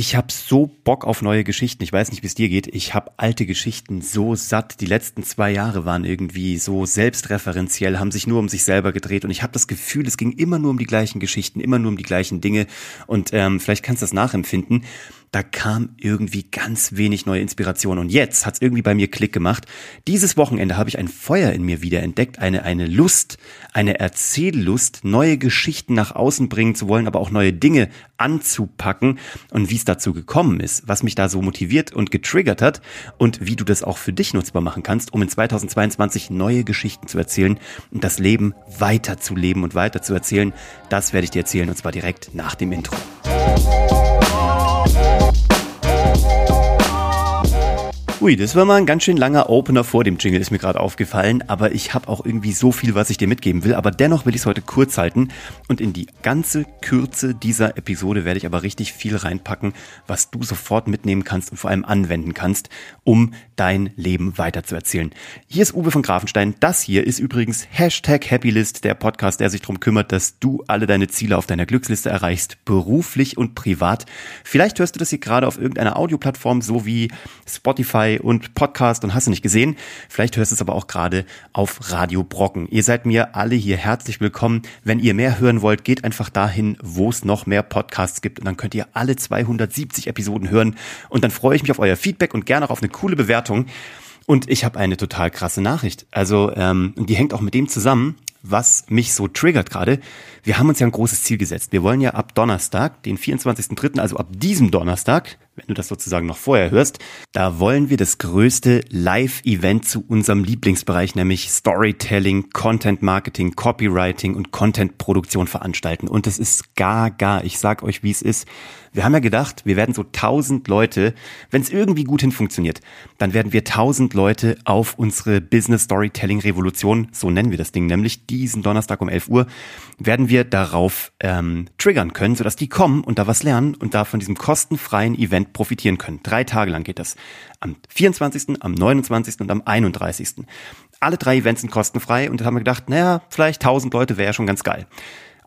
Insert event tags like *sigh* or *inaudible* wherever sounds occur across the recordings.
Ich habe so Bock auf neue Geschichten. Ich weiß nicht, wie es dir geht. Ich habe alte Geschichten so satt. Die letzten zwei Jahre waren irgendwie so selbstreferenziell, haben sich nur um sich selber gedreht. Und ich habe das Gefühl, es ging immer nur um die gleichen Geschichten, immer nur um die gleichen Dinge. Und ähm, vielleicht kannst du das nachempfinden da kam irgendwie ganz wenig neue Inspiration. Und jetzt hat's irgendwie bei mir Klick gemacht. Dieses Wochenende habe ich ein Feuer in mir wieder entdeckt, eine, eine Lust, eine Erzähllust, neue Geschichten nach außen bringen zu wollen, aber auch neue Dinge anzupacken und wie es dazu gekommen ist, was mich da so motiviert und getriggert hat und wie du das auch für dich nutzbar machen kannst, um in 2022 neue Geschichten zu erzählen und das Leben weiter zu leben und weiter zu erzählen. Das werde ich dir erzählen und zwar direkt nach dem Intro. Ui, das war mal ein ganz schön langer Opener vor dem Jingle, ist mir gerade aufgefallen, aber ich habe auch irgendwie so viel, was ich dir mitgeben will, aber dennoch will ich es heute kurz halten und in die ganze Kürze dieser Episode werde ich aber richtig viel reinpacken, was du sofort mitnehmen kannst und vor allem anwenden kannst, um dein Leben weiterzuerzählen. Hier ist Uwe von Grafenstein, das hier ist übrigens Hashtag Happylist, der Podcast, der sich darum kümmert, dass du alle deine Ziele auf deiner Glücksliste erreichst, beruflich und privat. Vielleicht hörst du das hier gerade auf irgendeiner Audioplattform, so wie Spotify, Spotify und Podcast und hast du nicht gesehen. Vielleicht hörst du es aber auch gerade auf Radio Brocken. Ihr seid mir alle hier herzlich willkommen. Wenn ihr mehr hören wollt, geht einfach dahin, wo es noch mehr Podcasts gibt und dann könnt ihr alle 270 Episoden hören und dann freue ich mich auf euer Feedback und gerne auch auf eine coole Bewertung. Und ich habe eine total krasse Nachricht. Also, ähm, die hängt auch mit dem zusammen, was mich so triggert gerade. Wir haben uns ja ein großes Ziel gesetzt. Wir wollen ja ab Donnerstag, den 24.3., also ab diesem Donnerstag, wenn du das sozusagen noch vorher hörst, da wollen wir das größte Live-Event zu unserem Lieblingsbereich, nämlich Storytelling, Content Marketing, Copywriting und Content-Produktion veranstalten. Und das ist gar, gar, ich sag euch, wie es ist. Wir haben ja gedacht, wir werden so tausend Leute, wenn es irgendwie gut hin funktioniert, dann werden wir tausend Leute auf unsere Business Storytelling Revolution, so nennen wir das Ding, nämlich diesen Donnerstag um 11 Uhr, werden wir darauf ähm, triggern können, sodass die kommen und da was lernen und da von diesem kostenfreien Event profitieren können. Drei Tage lang geht das. Am 24., am 29. und am 31. Alle drei Events sind kostenfrei und da haben wir gedacht, naja, vielleicht 1000 Leute wäre ja schon ganz geil.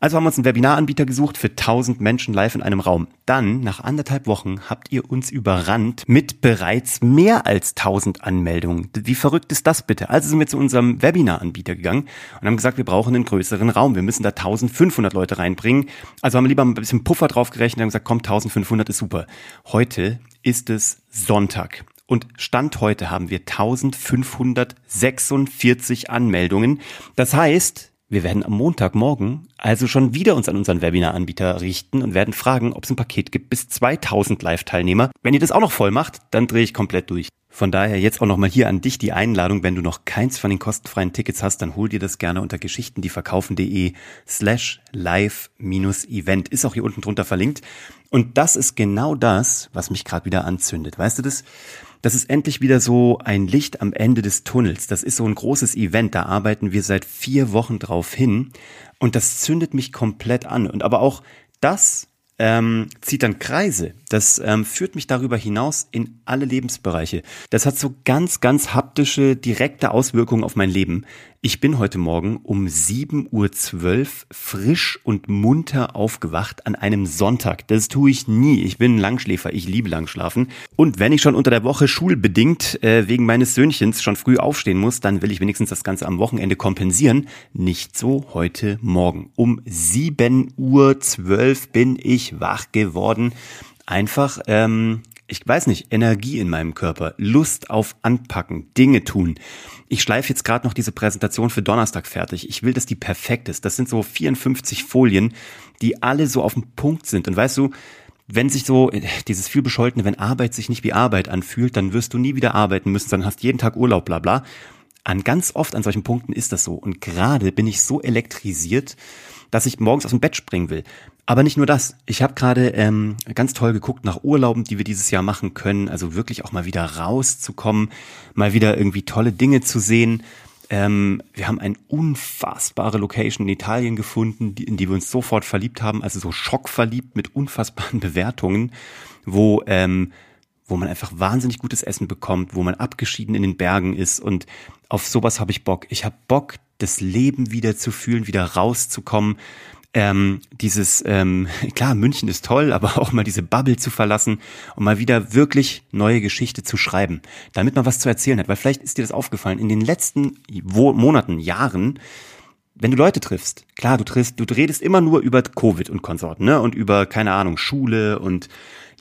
Also haben wir uns einen Webinaranbieter gesucht für 1000 Menschen live in einem Raum. Dann, nach anderthalb Wochen, habt ihr uns überrannt mit bereits mehr als 1000 Anmeldungen. Wie verrückt ist das bitte? Also sind wir zu unserem Webinaranbieter gegangen und haben gesagt, wir brauchen einen größeren Raum. Wir müssen da 1500 Leute reinbringen. Also haben wir lieber ein bisschen Puffer drauf gerechnet und haben gesagt, komm, 1500 ist super. Heute ist es Sonntag. Und Stand heute haben wir 1546 Anmeldungen. Das heißt, wir werden am Montagmorgen also schon wieder uns an unseren Webinar-Anbieter richten und werden fragen, ob es ein Paket gibt bis 2000 Live-Teilnehmer. Wenn ihr das auch noch voll macht, dann drehe ich komplett durch. Von daher jetzt auch nochmal hier an dich die Einladung. Wenn du noch keins von den kostenfreien Tickets hast, dann hol dir das gerne unter geschichtendieverkaufen.de slash live-event. Ist auch hier unten drunter verlinkt. Und das ist genau das, was mich gerade wieder anzündet. Weißt du das? Das ist endlich wieder so ein Licht am Ende des Tunnels. Das ist so ein großes Event. Da arbeiten wir seit vier Wochen drauf hin. Und das zündet mich komplett an. Und aber auch das ähm, zieht dann Kreise. Das ähm, führt mich darüber hinaus in alle Lebensbereiche. Das hat so ganz, ganz haptische, direkte Auswirkungen auf mein Leben. Ich bin heute Morgen um 7.12 Uhr frisch und munter aufgewacht an einem Sonntag. Das tue ich nie. Ich bin ein Langschläfer. Ich liebe Langschlafen. Und wenn ich schon unter der Woche schulbedingt äh, wegen meines Söhnchens schon früh aufstehen muss, dann will ich wenigstens das Ganze am Wochenende kompensieren. Nicht so heute Morgen. Um 7.12 Uhr bin ich wach geworden. Einfach, ähm, ich weiß nicht, Energie in meinem Körper, Lust auf Anpacken, Dinge tun. Ich schleife jetzt gerade noch diese Präsentation für Donnerstag fertig. Ich will, dass die perfekt ist. Das sind so 54 Folien, die alle so auf dem Punkt sind. Und weißt du, wenn sich so dieses viel bescholtene, wenn Arbeit sich nicht wie Arbeit anfühlt, dann wirst du nie wieder arbeiten müssen, sondern hast jeden Tag Urlaub, bla bla. An ganz oft an solchen Punkten ist das so. Und gerade bin ich so elektrisiert, dass ich morgens aus dem Bett springen will. Aber nicht nur das. Ich habe gerade ähm, ganz toll geguckt nach Urlauben, die wir dieses Jahr machen können. Also wirklich auch mal wieder rauszukommen, mal wieder irgendwie tolle Dinge zu sehen. Ähm, wir haben eine unfassbare Location in Italien gefunden, die, in die wir uns sofort verliebt haben. Also so schockverliebt mit unfassbaren *laughs* Bewertungen, wo ähm, wo man einfach wahnsinnig gutes Essen bekommt, wo man abgeschieden in den Bergen ist und auf sowas habe ich Bock. Ich habe Bock, das Leben wieder zu fühlen, wieder rauszukommen, ähm, dieses, ähm, *laughs* klar, München ist toll, aber *laughs* auch mal diese Bubble zu verlassen und mal wieder wirklich neue Geschichte zu schreiben, damit man was zu erzählen hat. Weil vielleicht ist dir das aufgefallen, in den letzten Monaten, Jahren, wenn du Leute triffst, klar, du triffst, du redest immer nur über Covid und Konsorten, ne? Und über, keine Ahnung, Schule und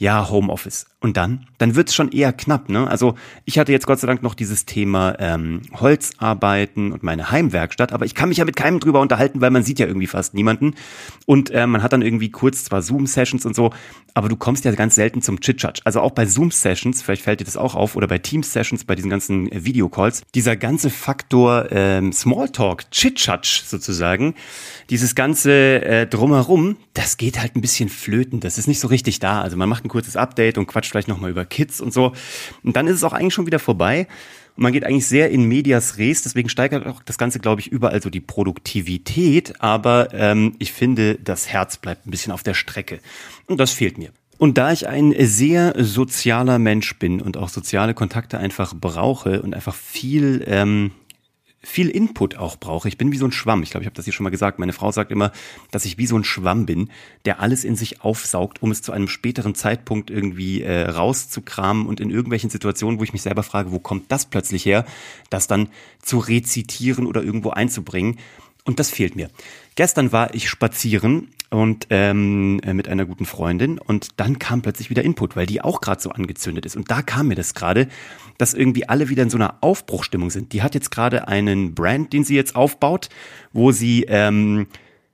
ja, Homeoffice. Und dann? Dann wird's schon eher knapp, ne? Also ich hatte jetzt Gott sei Dank noch dieses Thema ähm, Holzarbeiten und meine Heimwerkstatt, aber ich kann mich ja mit keinem drüber unterhalten, weil man sieht ja irgendwie fast niemanden. Und äh, man hat dann irgendwie kurz zwar Zoom-Sessions und so, aber du kommst ja ganz selten zum Chit-Chat. Also auch bei Zoom-Sessions, vielleicht fällt dir das auch auf, oder bei Teams-Sessions, bei diesen ganzen äh, Videocalls, dieser ganze Faktor ähm, Smalltalk, Chit-Chat sozusagen, dieses ganze äh, drumherum, das geht halt ein bisschen flöten. Das ist nicht so richtig da. Also man macht kurzes Update und quatscht vielleicht nochmal über Kids und so. Und dann ist es auch eigentlich schon wieder vorbei. Und man geht eigentlich sehr in medias res, deswegen steigert auch das Ganze, glaube ich, überall so die Produktivität. Aber ähm, ich finde, das Herz bleibt ein bisschen auf der Strecke. Und das fehlt mir. Und da ich ein sehr sozialer Mensch bin und auch soziale Kontakte einfach brauche und einfach viel ähm, viel Input auch brauche. Ich bin wie so ein Schwamm. Ich glaube, ich habe das hier schon mal gesagt. Meine Frau sagt immer, dass ich wie so ein Schwamm bin, der alles in sich aufsaugt, um es zu einem späteren Zeitpunkt irgendwie äh, rauszukramen und in irgendwelchen Situationen, wo ich mich selber frage, wo kommt das plötzlich her, das dann zu rezitieren oder irgendwo einzubringen. Und das fehlt mir. Gestern war ich spazieren und ähm, äh, mit einer guten Freundin und dann kam plötzlich wieder Input, weil die auch gerade so angezündet ist. Und da kam mir das gerade, dass irgendwie alle wieder in so einer Aufbruchstimmung sind. Die hat jetzt gerade einen Brand, den sie jetzt aufbaut, wo sie ähm,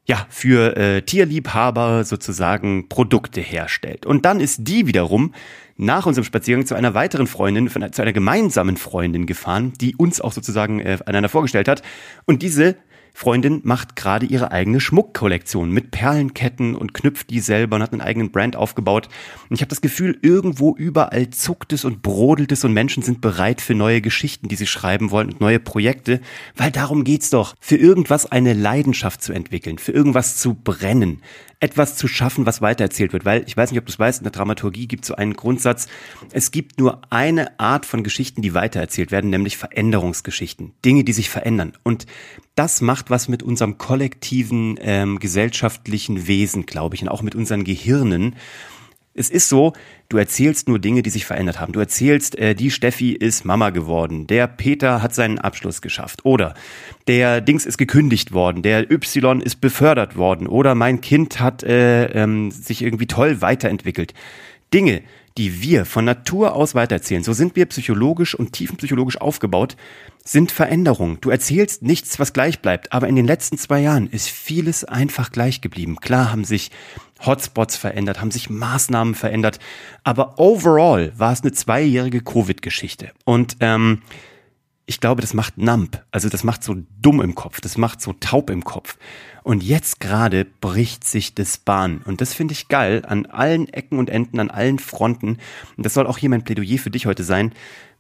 ja für äh, Tierliebhaber sozusagen Produkte herstellt. Und dann ist die wiederum nach unserem Spaziergang zu einer weiteren Freundin, zu einer gemeinsamen Freundin gefahren, die uns auch sozusagen äh, einander vorgestellt hat. Und diese Freundin macht gerade ihre eigene Schmuckkollektion mit Perlenketten und knüpft die selber und hat einen eigenen Brand aufgebaut. Und ich habe das Gefühl, irgendwo überall zuckt es und brodelt es und Menschen sind bereit für neue Geschichten, die sie schreiben wollen und neue Projekte, weil darum geht's doch. Für irgendwas eine Leidenschaft zu entwickeln, für irgendwas zu brennen, etwas zu schaffen, was weitererzählt wird. Weil ich weiß nicht, ob du es weißt, in der Dramaturgie gibt es so einen Grundsatz, es gibt nur eine Art von Geschichten, die weitererzählt werden, nämlich Veränderungsgeschichten. Dinge, die sich verändern. Und das macht was mit unserem kollektiven ähm, gesellschaftlichen Wesen, glaube ich, und auch mit unseren Gehirnen. Es ist so, du erzählst nur Dinge, die sich verändert haben. Du erzählst, äh, die Steffi ist Mama geworden, der Peter hat seinen Abschluss geschafft oder der Dings ist gekündigt worden, der Y ist befördert worden oder mein Kind hat äh, ähm, sich irgendwie toll weiterentwickelt. Dinge, die wir von Natur aus weitererzählen, so sind wir psychologisch und tiefenpsychologisch aufgebaut, sind Veränderungen. Du erzählst nichts, was gleich bleibt, aber in den letzten zwei Jahren ist vieles einfach gleich geblieben. Klar haben sich Hotspots verändert, haben sich Maßnahmen verändert, aber overall war es eine zweijährige Covid-Geschichte. Und ähm, ich glaube, das macht numb, also das macht so dumm im Kopf, das macht so taub im Kopf. Und jetzt gerade bricht sich das Bahn. Und das finde ich geil an allen Ecken und Enden, an allen Fronten. Und das soll auch hier mein Plädoyer für dich heute sein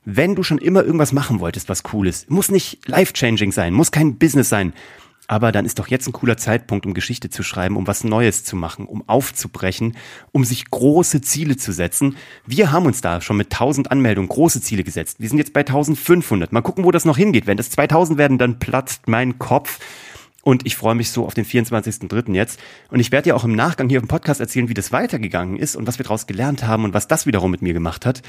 wenn du schon immer irgendwas machen wolltest, was cool ist, muss nicht life-changing sein, muss kein Business sein, aber dann ist doch jetzt ein cooler Zeitpunkt, um Geschichte zu schreiben, um was Neues zu machen, um aufzubrechen, um sich große Ziele zu setzen. Wir haben uns da schon mit 1000 Anmeldungen große Ziele gesetzt. Wir sind jetzt bei 1500. Mal gucken, wo das noch hingeht. Wenn das 2000 werden, dann platzt mein Kopf. Und ich freue mich so auf den 24.3. jetzt. Und ich werde dir auch im Nachgang hier im Podcast erzählen, wie das weitergegangen ist und was wir daraus gelernt haben und was das wiederum mit mir gemacht hat.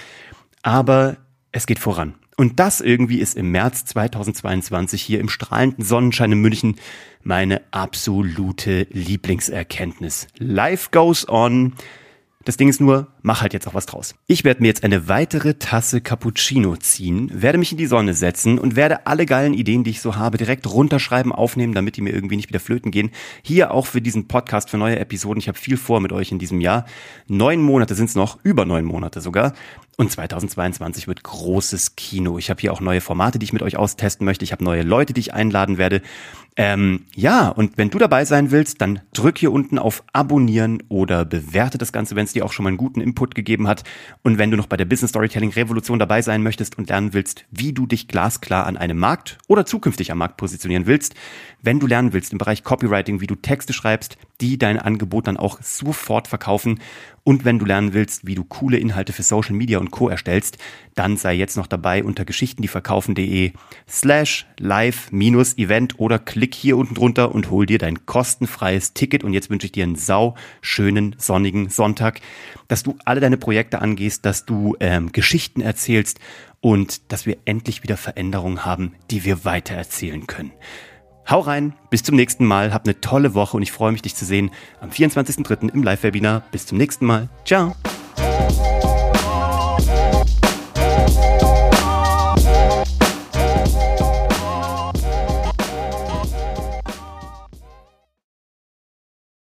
Aber es geht voran. Und das irgendwie ist im März 2022 hier im strahlenden Sonnenschein in München meine absolute Lieblingserkenntnis. Life goes on. Das Ding ist nur, mach halt jetzt auch was draus. Ich werde mir jetzt eine weitere Tasse Cappuccino ziehen, werde mich in die Sonne setzen und werde alle geilen Ideen, die ich so habe, direkt runterschreiben, aufnehmen, damit die mir irgendwie nicht wieder flöten gehen. Hier auch für diesen Podcast, für neue Episoden. Ich habe viel vor mit euch in diesem Jahr. Neun Monate sind es noch, über neun Monate sogar. Und 2022 wird großes Kino. Ich habe hier auch neue Formate, die ich mit euch austesten möchte. Ich habe neue Leute, die ich einladen werde. Ähm, ja, und wenn du dabei sein willst, dann drück hier unten auf Abonnieren oder bewerte das Ganze, wenn es dir auch schon mal einen guten Input gegeben hat. Und wenn du noch bei der Business Storytelling Revolution dabei sein möchtest und lernen willst, wie du dich glasklar an einem Markt oder zukünftig am Markt positionieren willst, wenn du lernen willst im Bereich Copywriting, wie du Texte schreibst, die dein Angebot dann auch sofort verkaufen und wenn du lernen willst, wie du coole Inhalte für Social Media und Co. erstellst, dann sei jetzt noch dabei unter geschichtendieverkaufen.de slash live minus Event oder klick hier unten drunter und hol dir dein kostenfreies Ticket. Und jetzt wünsche ich dir einen sau schönen sonnigen Sonntag, dass du alle deine Projekte angehst, dass du ähm, Geschichten erzählst und dass wir endlich wieder Veränderungen haben, die wir weitererzählen können. Hau rein, bis zum nächsten Mal, hab eine tolle Woche und ich freue mich, dich zu sehen am 24.03. im Live-Webinar. Bis zum nächsten Mal. Ciao.